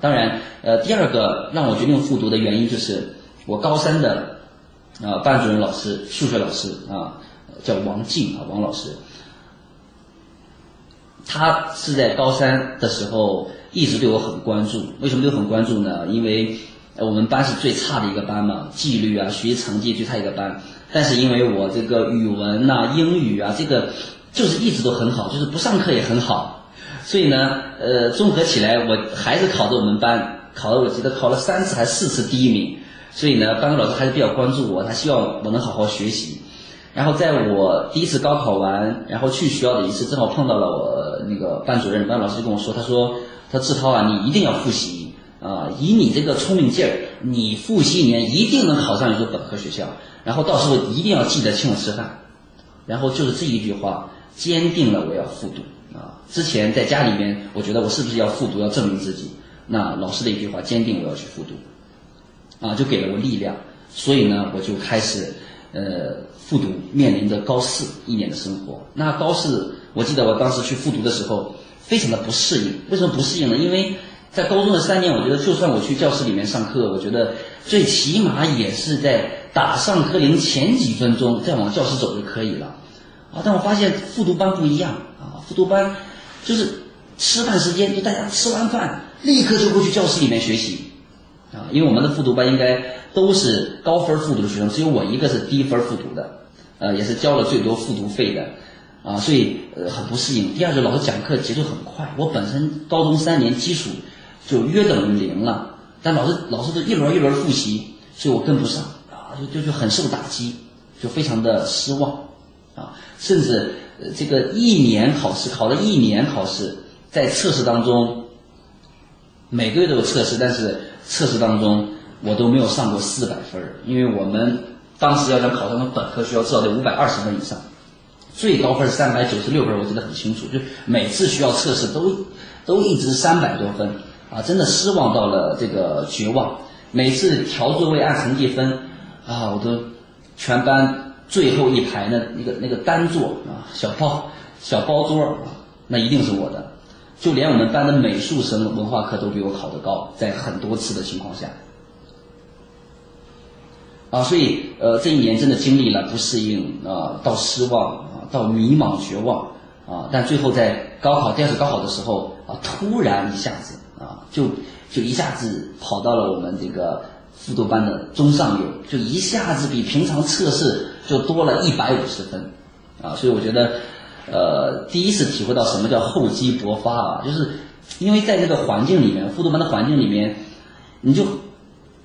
当然，呃，第二个让我决定复读的原因就是我高三的啊班主任老师，数学老师啊叫王静啊王老师，他是在高三的时候一直对我很关注。为什么对我很关注呢？因为我们班是最差的一个班嘛，纪律啊，学习成绩最差一个班。但是因为我这个语文呐、英语啊，这个就是一直都很好，就是不上课也很好。所以呢，呃，综合起来，我还是考的我们班，考了我记得考了三次还是四次第一名。所以呢，班主任老师还是比较关注我，他希望我能好好学习。然后在我第一次高考完，然后去学校的一次，正好碰到了我那个班主任，班老师就跟我说，他说：“他志涛啊，你一定要复习啊，以你这个聪明劲儿，你复习一年一定能考上一所本科学校。然后到时候一定要记得请我吃饭。”然后就是这一句话，坚定了我要复读。啊，之前在家里面，我觉得我是不是要复读，要证明自己？那老师的一句话，坚定我要去复读，啊，就给了我力量。所以呢，我就开始，呃，复读，面临着高四一年的生活。那高四，我记得我当时去复读的时候，非常的不适应。为什么不适应呢？因为在高中的三年，我觉得就算我去教室里面上课，我觉得最起码也是在打上课铃前几分钟再往教室走就可以了。啊，但我发现复读班不一样。复读班就是吃饭时间，就大家吃完饭立刻就会去教室里面学习，啊，因为我们的复读班应该都是高分复读的学生，只有我一个是低分复读的，呃，也是交了最多复读费的，啊，所以呃很不适应。第二个，老师讲课节奏很快，我本身高中三年基础就约等于零了，但老师老师都一轮一轮复习，所以我跟不上，啊，就就就很受打击，就非常的失望，啊，甚至。这个一年考试考了一年考试，在测试当中，每个月都有测试，但是测试当中我都没有上过四百分，因为我们当时要想考上本科学校，至少得五百二十分以上，最高分三百九十六分，我记得很清楚，就每次需要测试都都一直三百多分啊，真的失望到了这个绝望。每次调座位按成绩分啊，我都全班。最后一排那，那个那个单座啊，小包小包桌，那一定是我的。就连我们班的美术生文化课都比我考得高，在很多次的情况下。啊，所以呃，这一年真的经历了不适应啊，到失望啊，到迷茫绝望啊，但最后在高考第二次高考的时候啊，突然一下子啊，就就一下子跑到了我们这个。复读班的中上游，就一下子比平常测试就多了一百五十分，啊，所以我觉得，呃，第一次体会到什么叫厚积薄发啊，就是因为在这个环境里面，复读班的环境里面，你就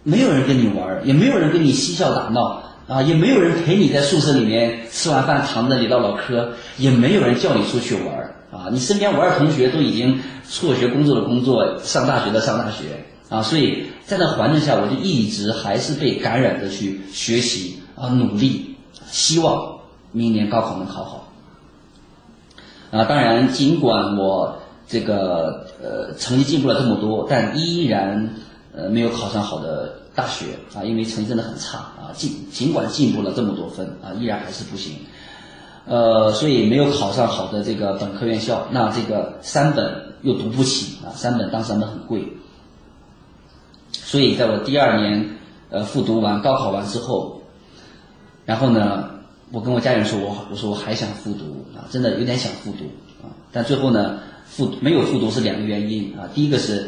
没有人跟你玩，也没有人跟你嬉笑打闹啊，也没有人陪你在宿舍里面吃完饭躺在那里唠唠嗑，也没有人叫你出去玩啊，你身边玩的同学都已经辍学工作的工作，上大学的上大学。啊，所以在那环境下，我就一直还是被感染着去学习啊，努力，希望明年高考能考好。啊，当然，尽管我这个呃成绩进步了这么多，但依然呃没有考上好的大学啊，因为成绩真的很差啊。尽尽管进步了这么多分啊，依然还是不行。呃，所以没有考上好的这个本科院校，那这个三本又读不起啊，三本当三本很贵。所以，在我第二年，呃，复读完高考完之后，然后呢，我跟我家人说，我我说我还想复读啊，真的有点想复读啊。但最后呢，复没有复读是两个原因啊。第一个是，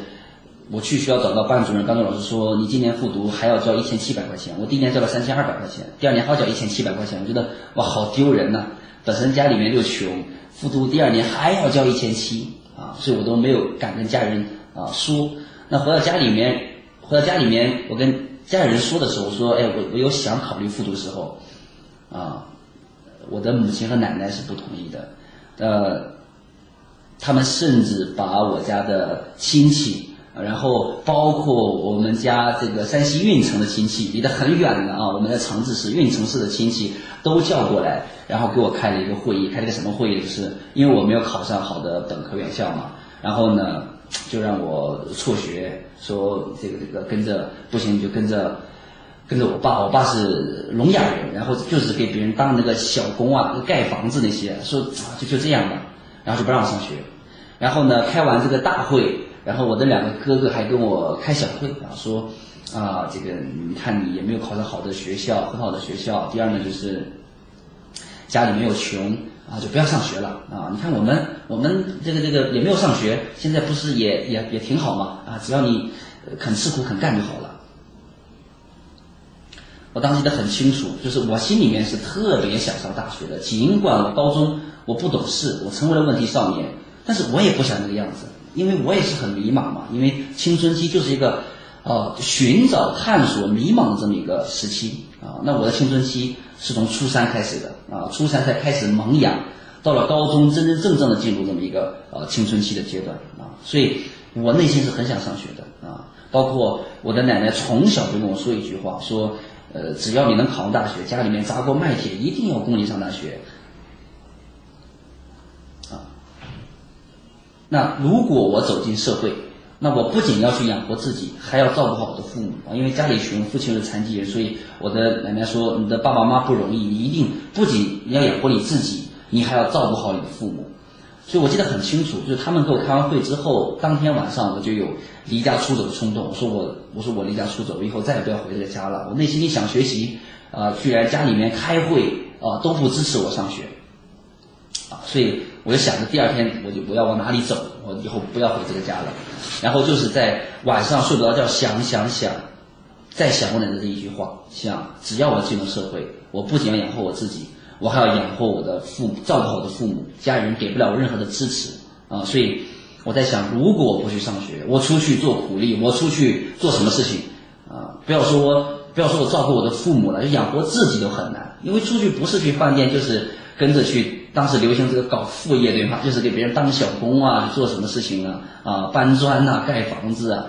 我去学校找到班主任，班主任老师说，你今年复读还要交一千七百块钱。我第一年交了三千二百块钱，第二年还要交一千七百块钱，我觉得哇，好丢人呐！本身家里面就穷，复读第二年还要交一千七啊，所以我都没有敢跟家人啊说。那回到家里面。回到家里面，我跟家里人说的时候，我说：“哎，我我有想考虑复读的时候，啊，我的母亲和奶奶是不同意的，呃，他们甚至把我家的亲戚，然后包括我们家这个山西运城的亲戚，离得很远的啊，我们的长治市运城市的亲戚都叫过来，然后给我开了一个会议，开了个什么会议？就是因为我没有考上好的本科院校嘛，然后呢。”就让我辍学，说这个这个跟着不行，就跟着跟着我爸。我爸是聋哑人，然后就是给别人当那个小工啊，盖房子那些。说就就这样吧，然后就不让我上学。然后呢，开完这个大会，然后我的两个哥哥还跟我开小会啊，说啊，这个你看你也没有考上好的学校，很好的学校。第二呢，就是家里没有穷啊，就不要上学了啊。你看我们我们这个这个也没有上学，现在不是也也也挺好嘛啊，只要你肯吃苦肯干就好了。我当时记得很清楚，就是我心里面是特别想上大学的，尽管我高中我不懂事，我成为了问题少年，但是我也不想那个样子。因为我也是很迷茫嘛，因为青春期就是一个，哦，寻找、探索、迷茫的这么一个时期啊。那我的青春期是从初三开始的啊，初三才开始萌芽，到了高中真真正正的进入这么一个呃青春期的阶段啊。所以我内心是很想上学的啊。包括我的奶奶从小就跟我说一句话，说，呃，只要你能考上大学，家里面砸锅卖铁一定要供你上大学啊。那如果我走进社会，那我不仅要去养活自己，还要照顾好我的父母啊。因为家里穷，父亲是残疾人，所以我的奶奶说：“你的爸爸妈妈不容易，你一定不仅你要养活你自己，你还要照顾好你的父母。”所以我记得很清楚，就是他们跟我开完会之后，当天晚上我就有离家出走的冲动。我说我，我说我离家出走，以后再也不要回这个家了。我内心里想学习，啊，居然家里面开会啊都不支持我上学，啊，所以。我就想着第二天我就我要往哪里走，我以后不要回这个家了。然后就是在晚上睡不着觉，想想想，再想我奶奶这一句话：想只要我进入社会，我不仅要养活我自己，我还要养活我的父母，照顾好我的父母。家人给不了我任何的支持啊，所以我在想，如果我不去上学，我出去做苦力，我出去做什么事情啊？不要说不要说我照顾我的父母了，就养活自己都很难，因为出去不是去饭店，就是跟着去。当时流行这个搞副业对吧？就是给别人当小工啊，做什么事情啊？啊，搬砖呐，盖房子啊。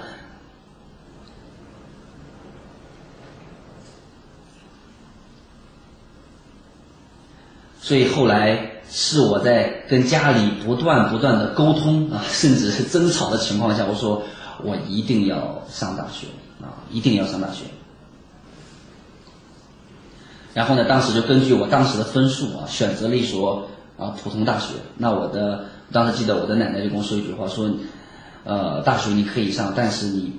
所以后来是我在跟家里不断不断的沟通啊，甚至是争吵的情况下，我说我一定要上大学啊，一定要上大学。然后呢，当时就根据我当时的分数啊，选择了一所。啊，普通大学。那我的当时记得我的奶奶就跟我说一句话，说，呃，大学你可以上，但是你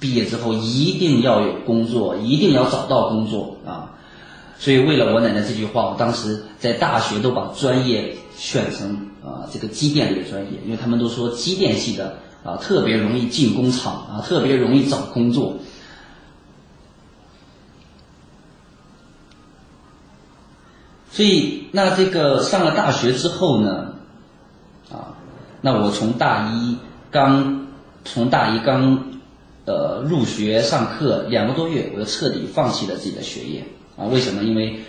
毕业之后一定要有工作，一定要找到工作啊。所以为了我奶奶这句话，我当时在大学都把专业选成啊这个机电类的专业，因为他们都说机电系的啊特别容易进工厂啊，特别容易找工作。所以，那这个上了大学之后呢，啊，那我从大一刚从大一刚呃入学上课两个多月，我就彻底放弃了自己的学业啊。为什么？因为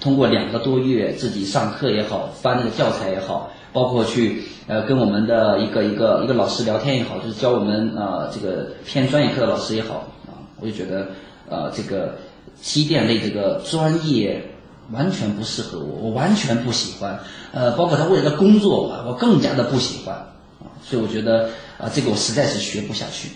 通过两个多月自己上课也好，翻那个教材也好，包括去呃跟我们的一个一个一个老师聊天也好，就是教我们啊这个偏专业课的老师也好啊，我就觉得呃这个机电类这个专业。完全不适合我，我完全不喜欢，呃，包括他未来的工作，我更加的不喜欢，啊，所以我觉得啊，这个我实在是学不下去。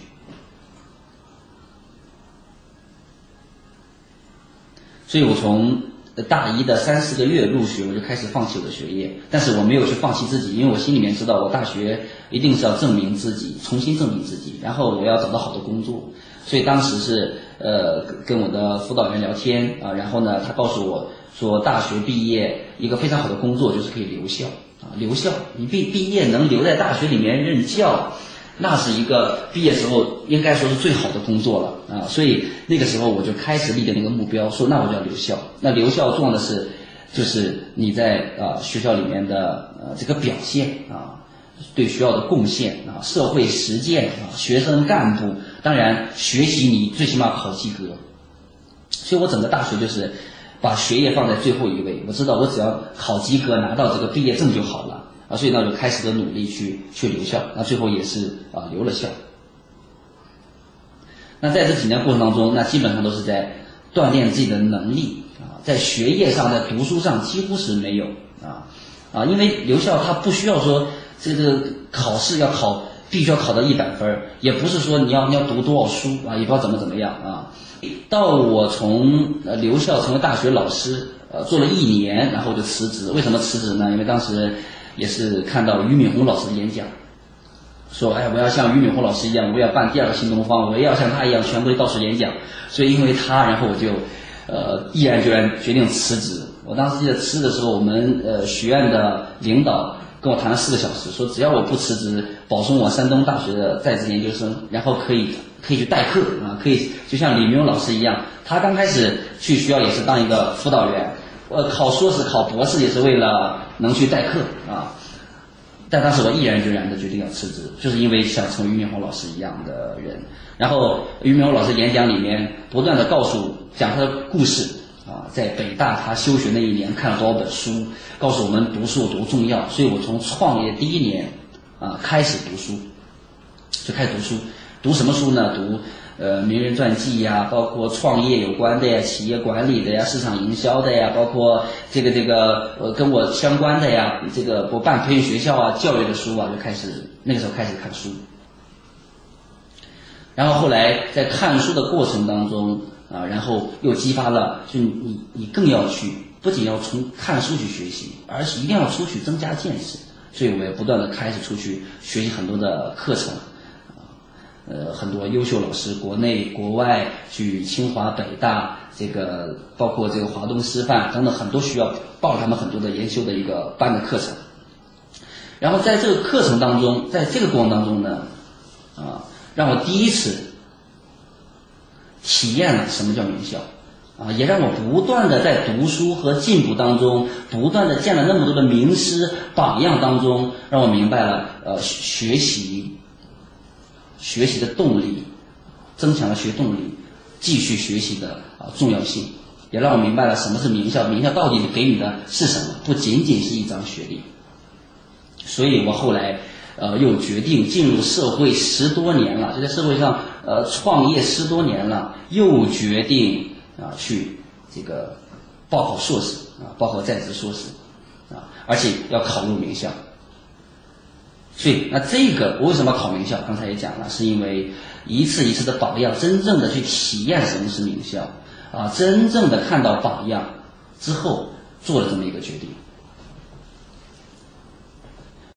所以我从大一的三四个月入学，我就开始放弃我的学业，但是我没有去放弃自己，因为我心里面知道，我大学一定是要证明自己，重新证明自己，然后我要找到好的工作。所以当时是呃跟我的辅导员聊天啊，然后呢，他告诉我。说大学毕业一个非常好的工作就是可以留校啊，留校，你毕毕业能留在大学里面任教，那是一个毕业时候应该说是最好的工作了啊，所以那个时候我就开始立的那个目标，说那我就要留校。那留校重要的是，就是你在啊学校里面的呃这个表现啊，对学校的贡献啊，社会实践啊，学生干部，当然学习你最起码考及格。所以我整个大学就是。把学业放在最后一位，我知道我只要考及格拿到这个毕业证就好了。啊，所以呢就开始的努力去去留校，那最后也是啊留了校。那在这几年过程当中，那基本上都是在锻炼自己的能力。啊，在学业上，在读书上几乎是没有。啊啊，因为留校他不需要说这个考试要考必须要考到一百分，也不是说你要你要读多少书啊，也不知道怎么怎么样啊。到我从呃留校成为大学老师，呃做了一年，然后就辞职。为什么辞职呢？因为当时也是看到俞敏洪老师的演讲，说，哎，我要像俞敏洪老师一样，我要办第二个新东方，我也要像他一样全国到处演讲。所以因为他，然后我就，呃，毅然决然决定辞职。我当时记得辞职的时候，我们呃学院的领导跟我谈了四个小时，说只要我不辞职，保送我山东大学的在职研究生，然后可以可以去代课啊，可以就像李明勇老师一样，他刚开始去学校也是当一个辅导员，呃，考硕士考博士也是为了能去代课啊。但当时我毅然决然的决定要辞职，就是因为想成为俞敏洪老师一样的人。然后俞敏洪老师演讲里面不断的告诉讲他的故事啊，在北大他休学那一年看了多少本书，告诉我们读书有多重要。所以我从创业第一年啊开始读书，就开始读书，读什么书呢？读。呃，名人传记呀，包括创业有关的呀，企业管理的呀，市场营销的呀，包括这个这个呃跟我相关的呀，这个我办培训学校啊，教育的书啊，就开始那个时候开始看书。然后后来在看书的过程当中啊，然后又激发了，就你你更要去，不仅要从看书去学习，而是一定要出去增加见识。所以我也不断的开始出去学习很多的课程。呃，很多优秀老师，国内国外去清华、北大，这个包括这个华东师范等等很多学校报他们很多的研修的一个班的课程。然后在这个课程当中，在这个过程当中呢，啊，让我第一次体验了什么叫名校，啊，也让我不断的在读书和进步当中，不断的见了那么多的名师榜样当中，让我明白了呃学习。学习的动力，增强了学动力，继续学习的啊重要性，也让我明白了什么是名校，名校到底给你的是什么，不仅仅是一张学历。所以我后来呃又决定进入社会十多年了，就在社会上呃创业十多年了，又决定啊去这个报考硕士啊，报考在职硕士啊，而且要考入名校。所以，那这个我为什么考名校？刚才也讲了，是因为一次一次的榜样，真正的去体验什么是名校，啊，真正的看到榜样之后，做了这么一个决定。